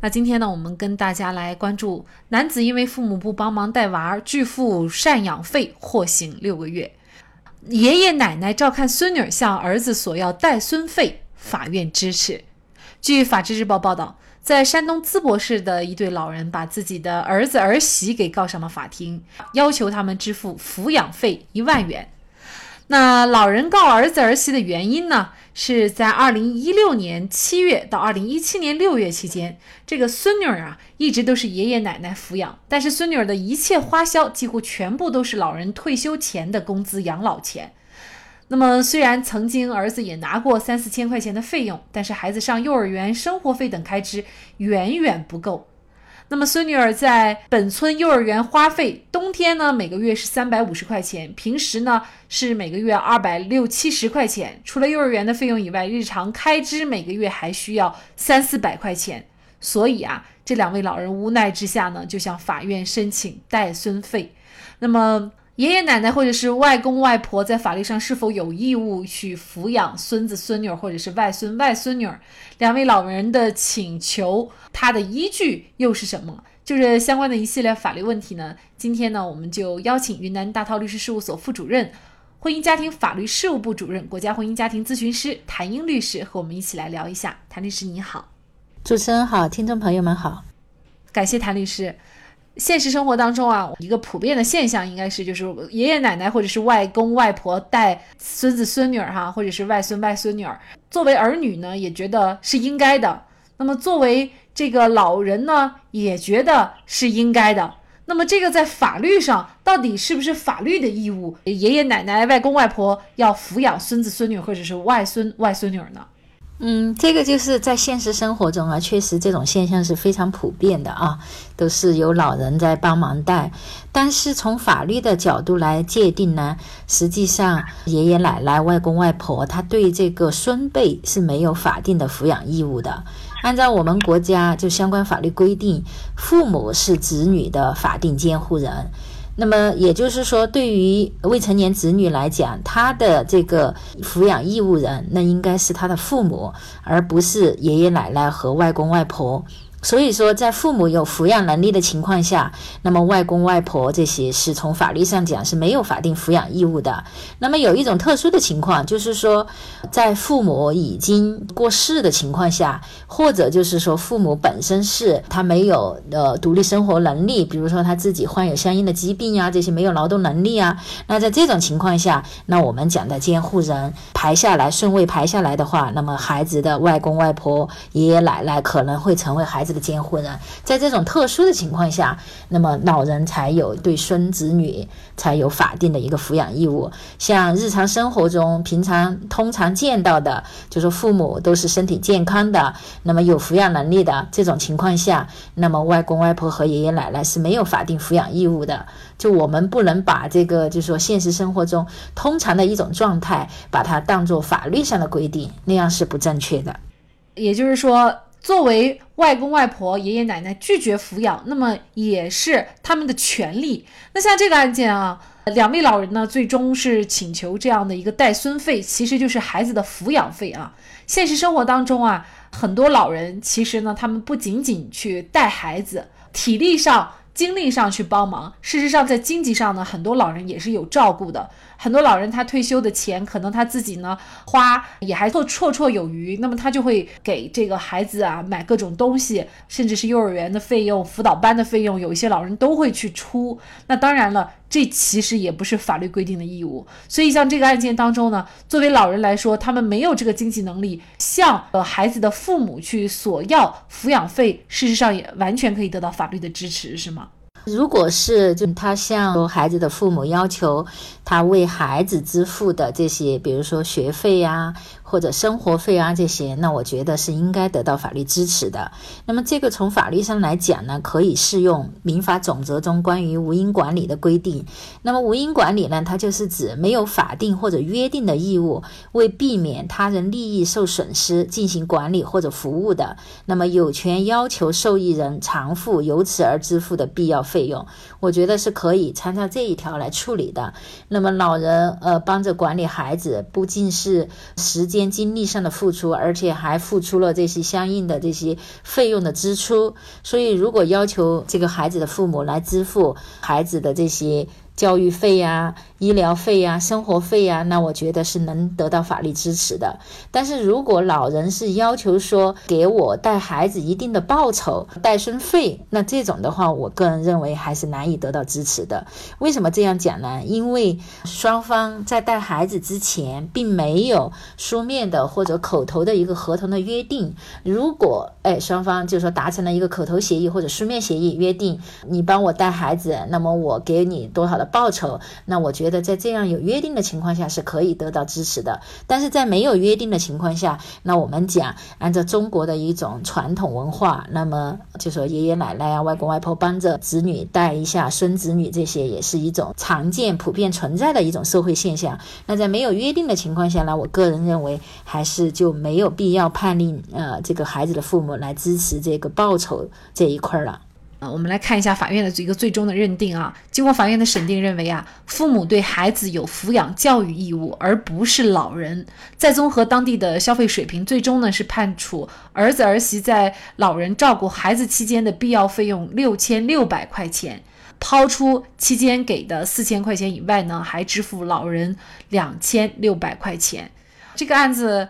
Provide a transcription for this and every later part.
那今天呢，我们跟大家来关注男子因为父母不帮忙带娃，拒付赡养费，获刑六个月。爷爷奶奶照看孙女向儿子索要带孙费，法院支持。据法制日报报道，在山东淄博市的一对老人把自己的儿子儿媳给告上了法庭，要求他们支付抚养费一万元。那老人告儿子儿媳的原因呢？是在二零一六年七月到二零一七年六月期间，这个孙女儿啊一直都是爷爷奶奶抚养，但是孙女儿的一切花销几乎全部都是老人退休前的工资养老钱。那么虽然曾经儿子也拿过三四千块钱的费用，但是孩子上幼儿园、生活费等开支远远不够。那么孙女儿在本村幼儿园花费，冬天呢每个月是三百五十块钱，平时呢是每个月二百六七十块钱。除了幼儿园的费用以外，日常开支每个月还需要三四百块钱。所以啊，这两位老人无奈之下呢，就向法院申请带孙费。那么。爷爷奶奶或者是外公外婆在法律上是否有义务去抚养孙子孙女或者是外孙外孙女？两位老人的请求，他的依据又是什么？就是相关的一系列法律问题呢？今天呢，我们就邀请云南大韬律师事务所副主任、婚姻家庭法律事务部主任、国家婚姻家庭咨询师谭英律师和我们一起来聊一下。谭律师你好，主持人好，听众朋友们好，感谢谭律师。现实生活当中啊，一个普遍的现象应该是，就是爷爷奶奶或者是外公外婆带孙子孙女儿哈，或者是外孙外孙女儿，作为儿女呢，也觉得是应该的。那么作为这个老人呢，也觉得是应该的。那么这个在法律上到底是不是法律的义务？爷爷奶奶、外公外婆要抚养孙子孙女或者是外孙外孙女儿呢？嗯，这个就是在现实生活中啊，确实这种现象是非常普遍的啊，都是有老人在帮忙带。但是从法律的角度来界定呢，实际上爷爷奶奶、外公外婆他对这个孙辈是没有法定的抚养义务的。按照我们国家就相关法律规定，父母是子女的法定监护人。那么也就是说，对于未成年子女来讲，他的这个抚养义务人，那应该是他的父母，而不是爷爷奶奶和外公外婆。所以说，在父母有抚养能力的情况下，那么外公外婆这些是从法律上讲是没有法定抚养义务的。那么有一种特殊的情况，就是说，在父母已经过世的情况下，或者就是说父母本身是他没有呃独立生活能力，比如说他自己患有相应的疾病呀，这些没有劳动能力啊。那在这种情况下，那我们讲的监护人排下来顺位排下来的话，那么孩子的外公外婆、爷爷奶奶可能会成为孩子。的监护人，在这种特殊的情况下，那么老人才有对孙子女才有法定的一个抚养义务。像日常生活中平常通常见到的，就是父母都是身体健康的，那么有抚养能力的这种情况下，那么外公外婆和爷爷奶奶是没有法定抚养义务的。就我们不能把这个，就是说现实生活中通常的一种状态，把它当做法律上的规定，那样是不正确的。也就是说。作为外公外婆、爷爷奶奶拒绝抚养，那么也是他们的权利。那像这个案件啊，两位老人呢，最终是请求这样的一个带孙费，其实就是孩子的抚养费啊。现实生活当中啊，很多老人其实呢，他们不仅仅去带孩子，体力上。精力上去帮忙，事实上在经济上呢，很多老人也是有照顾的。很多老人他退休的钱，可能他自己呢花也还做绰绰有余，那么他就会给这个孩子啊买各种东西，甚至是幼儿园的费用、辅导班的费用，有一些老人都会去出。那当然了，这其实也不是法律规定的义务。所以像这个案件当中呢，作为老人来说，他们没有这个经济能力向呃孩子的父母去索要抚养费，事实上也完全可以得到法律的支持，是吗？如果是就他向孩子的父母要求他为孩子支付的这些，比如说学费呀。或者生活费啊这些，那我觉得是应该得到法律支持的。那么这个从法律上来讲呢，可以适用民法总则中关于无因管理的规定。那么无因管理呢，它就是指没有法定或者约定的义务，为避免他人利益受损失进行管理或者服务的，那么有权要求受益人偿付由此而支付的必要费用。我觉得是可以参照这一条来处理的。那么老人呃帮着管理孩子，不仅是时间。精力上的付出，而且还付出了这些相应的这些费用的支出，所以如果要求这个孩子的父母来支付孩子的这些。教育费呀、医疗费呀、生活费呀，那我觉得是能得到法律支持的。但是如果老人是要求说给我带孩子一定的报酬、带孙费，那这种的话，我个人认为还是难以得到支持的。为什么这样讲呢？因为双方在带孩子之前并没有书面的或者口头的一个合同的约定。如果哎双方就说达成了一个口头协议或者书面协议，约定你帮我带孩子，那么我给你多少的。报酬，那我觉得在这样有约定的情况下是可以得到支持的。但是在没有约定的情况下，那我们讲按照中国的一种传统文化，那么就说爷爷奶奶啊、外公外婆帮着子女带一下孙子女，这些也是一种常见、普遍存在的一种社会现象。那在没有约定的情况下呢，我个人认为还是就没有必要判令呃这个孩子的父母来支持这个报酬这一块了。啊，我们来看一下法院的一个最终的认定啊。经过法院的审定，认为啊，父母对孩子有抚养教育义务，而不是老人。再综合当地的消费水平，最终呢是判处儿子儿媳在老人照顾孩子期间的必要费用六千六百块钱，抛出期间给的四千块钱以外呢，还支付老人两千六百块钱。这个案子。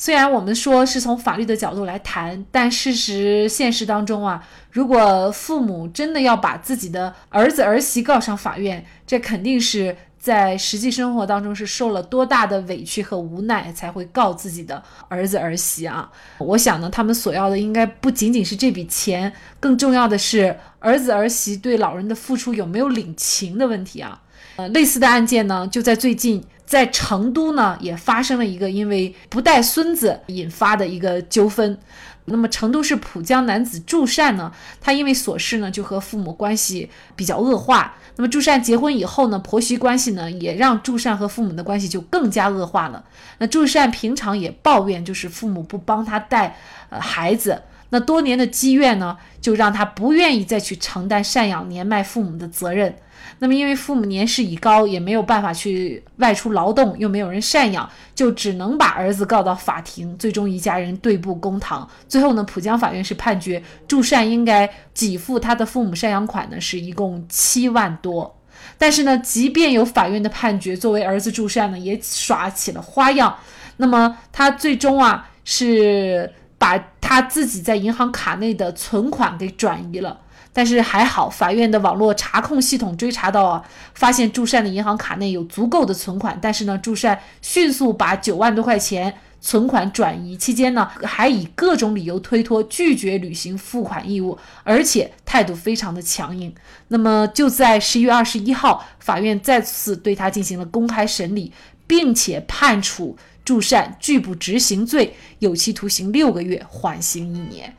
虽然我们说是从法律的角度来谈，但事实现实当中啊，如果父母真的要把自己的儿子儿媳告上法院，这肯定是在实际生活当中是受了多大的委屈和无奈才会告自己的儿子儿媳啊！我想呢，他们所要的应该不仅仅是这笔钱，更重要的是儿子儿媳对老人的付出有没有领情的问题啊！呃，类似的案件呢，就在最近。在成都呢，也发生了一个因为不带孙子引发的一个纠纷。那么，成都市浦江男子祝善呢，他因为琐事呢，就和父母关系比较恶化。那么，祝善结婚以后呢，婆媳关系呢，也让祝善和父母的关系就更加恶化了。那祝善平常也抱怨，就是父母不帮他带呃孩子。那多年的积怨呢，就让他不愿意再去承担赡养年迈父母的责任。那么，因为父母年事已高，也没有办法去外出劳动，又没有人赡养，就只能把儿子告到法庭。最终，一家人对簿公堂。最后呢，浦江法院是判决祝善应该给付他的父母赡养款呢，是一共七万多。但是呢，即便有法院的判决，作为儿子祝善呢，也耍起了花样。那么他最终啊，是把他自己在银行卡内的存款给转移了。但是还好，法院的网络查控系统追查到啊，发现祝善的银行卡内有足够的存款。但是呢，祝善迅速把九万多块钱存款转移，期间呢，还以各种理由推脱，拒绝履行付款义务，而且态度非常的强硬。那么就在十一月二十一号，法院再次对他进行了公开审理，并且判处助善拒不执行罪，有期徒刑六个月，缓刑一年。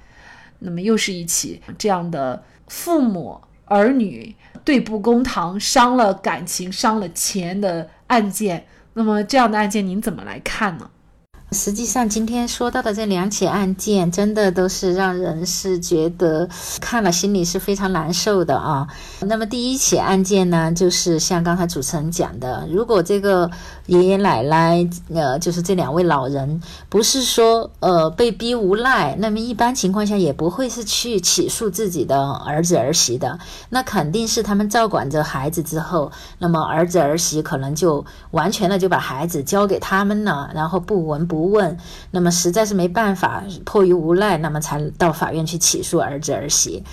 那么又是一起这样的。父母儿女对簿公堂，伤了感情、伤了钱的案件，那么这样的案件您怎么来看呢？实际上，今天说到的这两起案件，真的都是让人是觉得看了心里是非常难受的啊。那么第一起案件呢，就是像刚才主持人讲的，如果这个爷爷奶奶，呃，就是这两位老人，不是说呃被逼无奈，那么一般情况下也不会是去起诉自己的儿子儿媳的，那肯定是他们照管着孩子之后，那么儿子儿媳可能就完全的就把孩子交给他们了，然后不闻不。不问，那么实在是没办法，迫于无奈，那么才到法院去起诉儿子儿媳。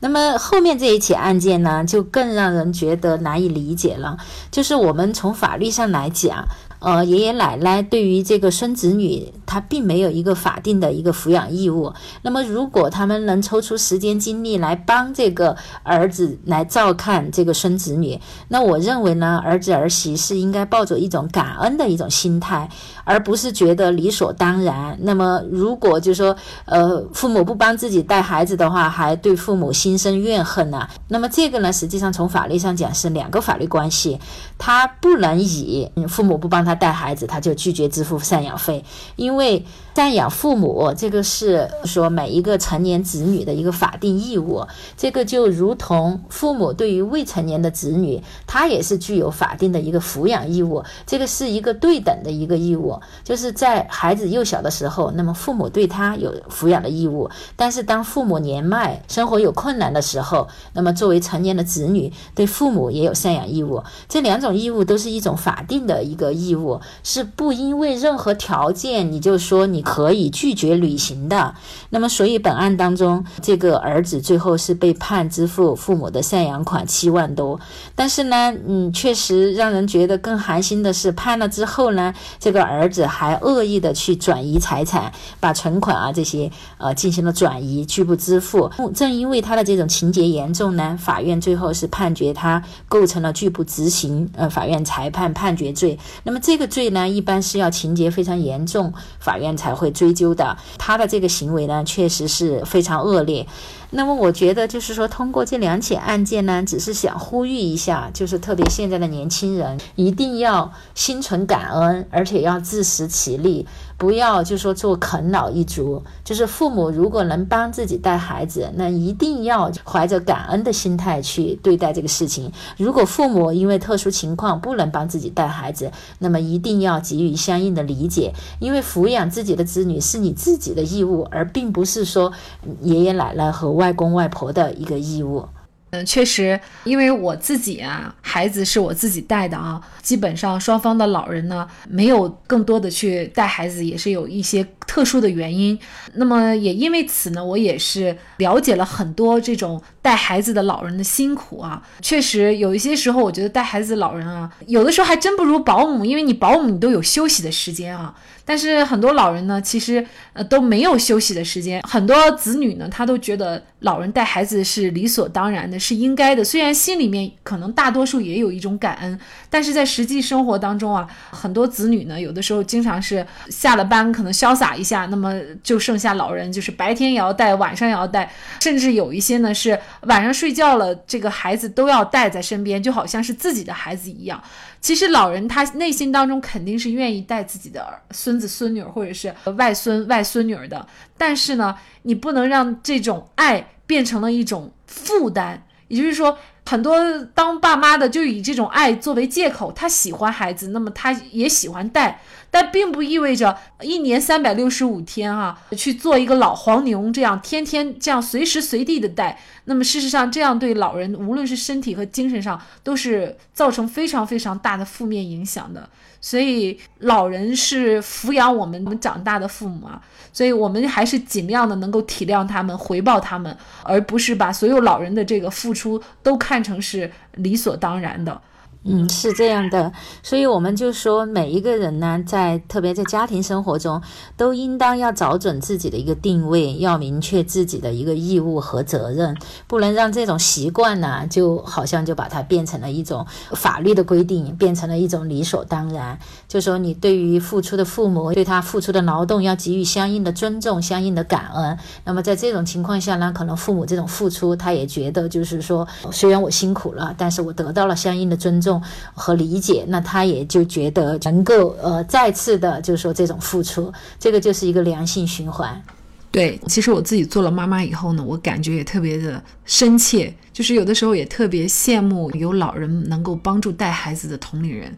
那么后面这一起案件呢，就更让人觉得难以理解了。就是我们从法律上来讲。呃，爷爷奶奶对于这个孙子女，他并没有一个法定的一个抚养义务。那么，如果他们能抽出时间精力来帮这个儿子来照看这个孙子女，那我认为呢，儿子儿媳是应该抱着一种感恩的一种心态，而不是觉得理所当然。那么，如果就说呃父母不帮自己带孩子的话，还对父母心心生怨恨呢？那么这个呢，实际上从法律上讲是两个法律关系，他不能以父母不帮他。带孩子，他就拒绝支付赡养费，因为赡养父母这个是说每一个成年子女的一个法定义务，这个就如同父母对于未成年的子女，他也是具有法定的一个抚养义务，这个是一个对等的一个义务，就是在孩子幼小的时候，那么父母对他有抚养的义务，但是当父母年迈、生活有困难的时候，那么作为成年的子女，对父母也有赡养义务，这两种义务都是一种法定的一个义务。是不因为任何条件，你就说你可以拒绝履行的。那么，所以本案当中，这个儿子最后是被判支付父母的赡养款七万多。但是呢，嗯，确实让人觉得更寒心的是，判了之后呢，这个儿子还恶意的去转移财产，把存款啊这些呃进行了转移，拒不支付。正因为他的这种情节严重呢，法院最后是判决他构成了拒不执行呃法院裁判判决罪。那么这。个罪呢，一般是要情节非常严重，法院才会追究的。他的这个行为呢，确实是非常恶劣。那么，我觉得就是说，通过这两起案件呢，只是想呼吁一下，就是特别现在的年轻人，一定要心存感恩，而且要自食其力。不要就说做啃老一族，就是父母如果能帮自己带孩子，那一定要怀着感恩的心态去对待这个事情。如果父母因为特殊情况不能帮自己带孩子，那么一定要给予相应的理解，因为抚养自己的子女是你自己的义务，而并不是说爷爷奶奶和外公外婆的一个义务。嗯，确实，因为我自己啊，孩子是我自己带的啊，基本上双方的老人呢，没有更多的去带孩子，也是有一些特殊的原因。那么也因为此呢，我也是了解了很多这种带孩子的老人的辛苦啊。确实有一些时候，我觉得带孩子的老人啊，有的时候还真不如保姆，因为你保姆你都有休息的时间啊。但是很多老人呢，其实呃都没有休息的时间。很多子女呢，他都觉得老人带孩子是理所当然的，是应该的。虽然心里面可能大多数也有一种感恩，但是在实际生活当中啊，很多子女呢，有的时候经常是下了班可能潇洒一下，那么就剩下老人，就是白天也要带，晚上也要带，甚至有一些呢是晚上睡觉了，这个孩子都要带在身边，就好像是自己的孩子一样。其实老人他内心当中肯定是愿意带自己的孙子孙女或者是外孙外孙女的，但是呢，你不能让这种爱变成了一种负担。也就是说，很多当爸妈的就以这种爱作为借口，他喜欢孩子，那么他也喜欢带。但并不意味着一年三百六十五天啊，去做一个老黄牛，这样天天这样随时随地的带。那么事实上，这样对老人无论是身体和精神上都是造成非常非常大的负面影响的。所以老人是抚养我们长大的父母啊，所以我们还是尽量的能够体谅他们，回报他们，而不是把所有老人的这个付出都看成是理所当然的。嗯，是这样的，所以我们就说，每一个人呢，在特别在家庭生活中，都应当要找准自己的一个定位，要明确自己的一个义务和责任，不能让这种习惯呢，就好像就把它变成了一种法律的规定，变成了一种理所当然。就说你对于付出的父母，对他付出的劳动要给予相应的尊重、相应的感恩。那么在这种情况下呢，可能父母这种付出，他也觉得就是说，虽然我辛苦了，但是我得到了相应的尊重重。和理解，那他也就觉得能够呃再次的，就是说这种付出，这个就是一个良性循环。对，其实我自己做了妈妈以后呢，我感觉也特别的深切，就是有的时候也特别羡慕有老人能够帮助带孩子的同龄人，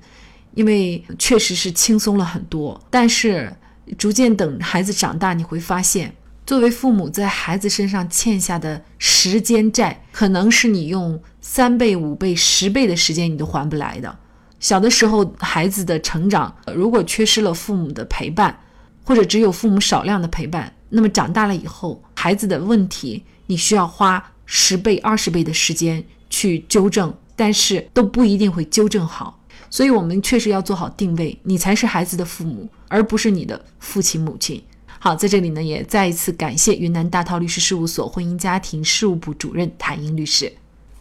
因为确实是轻松了很多。但是逐渐等孩子长大，你会发现。作为父母，在孩子身上欠下的时间债，可能是你用三倍、五倍、十倍的时间你都还不来的。小的时候，孩子的成长如果缺失了父母的陪伴，或者只有父母少量的陪伴，那么长大了以后，孩子的问题，你需要花。十倍、二十倍的时间去纠正，但是都不一定会纠正好。所以，我们确实要做好定位，你才是孩子的父母，而不是你的父亲母亲。好，在这里呢，也再一次感谢云南大韬律师事务所婚姻家庭事务部主任谭英律师。